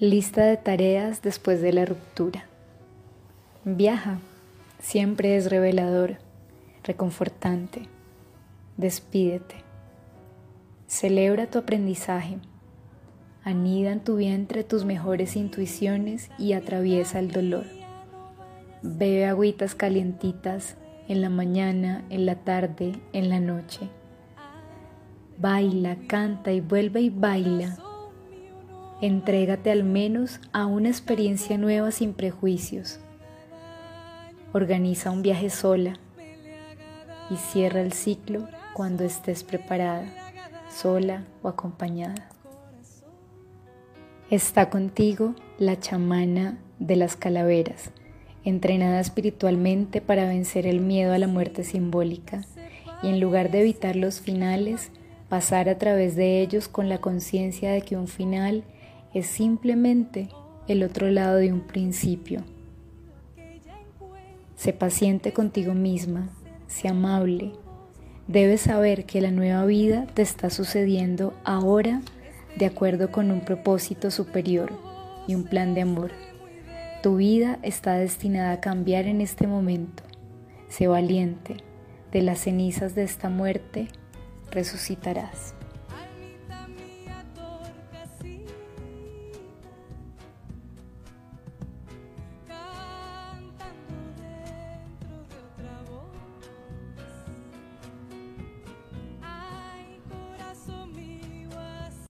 Lista de tareas después de la ruptura. Viaja, siempre es revelador, reconfortante. Despídete. Celebra tu aprendizaje. Anida en tu vientre tus mejores intuiciones y atraviesa el dolor. Bebe agüitas calientitas en la mañana, en la tarde, en la noche. Baila, canta y vuelve y baila Entrégate al menos a una experiencia nueva sin prejuicios. Organiza un viaje sola y cierra el ciclo cuando estés preparada, sola o acompañada. Está contigo la chamana de las calaveras, entrenada espiritualmente para vencer el miedo a la muerte simbólica y en lugar de evitar los finales, pasar a través de ellos con la conciencia de que un final es simplemente el otro lado de un principio. Sé paciente contigo misma, sé amable. Debes saber que la nueva vida te está sucediendo ahora de acuerdo con un propósito superior y un plan de amor. Tu vida está destinada a cambiar en este momento. Sé valiente. De las cenizas de esta muerte resucitarás.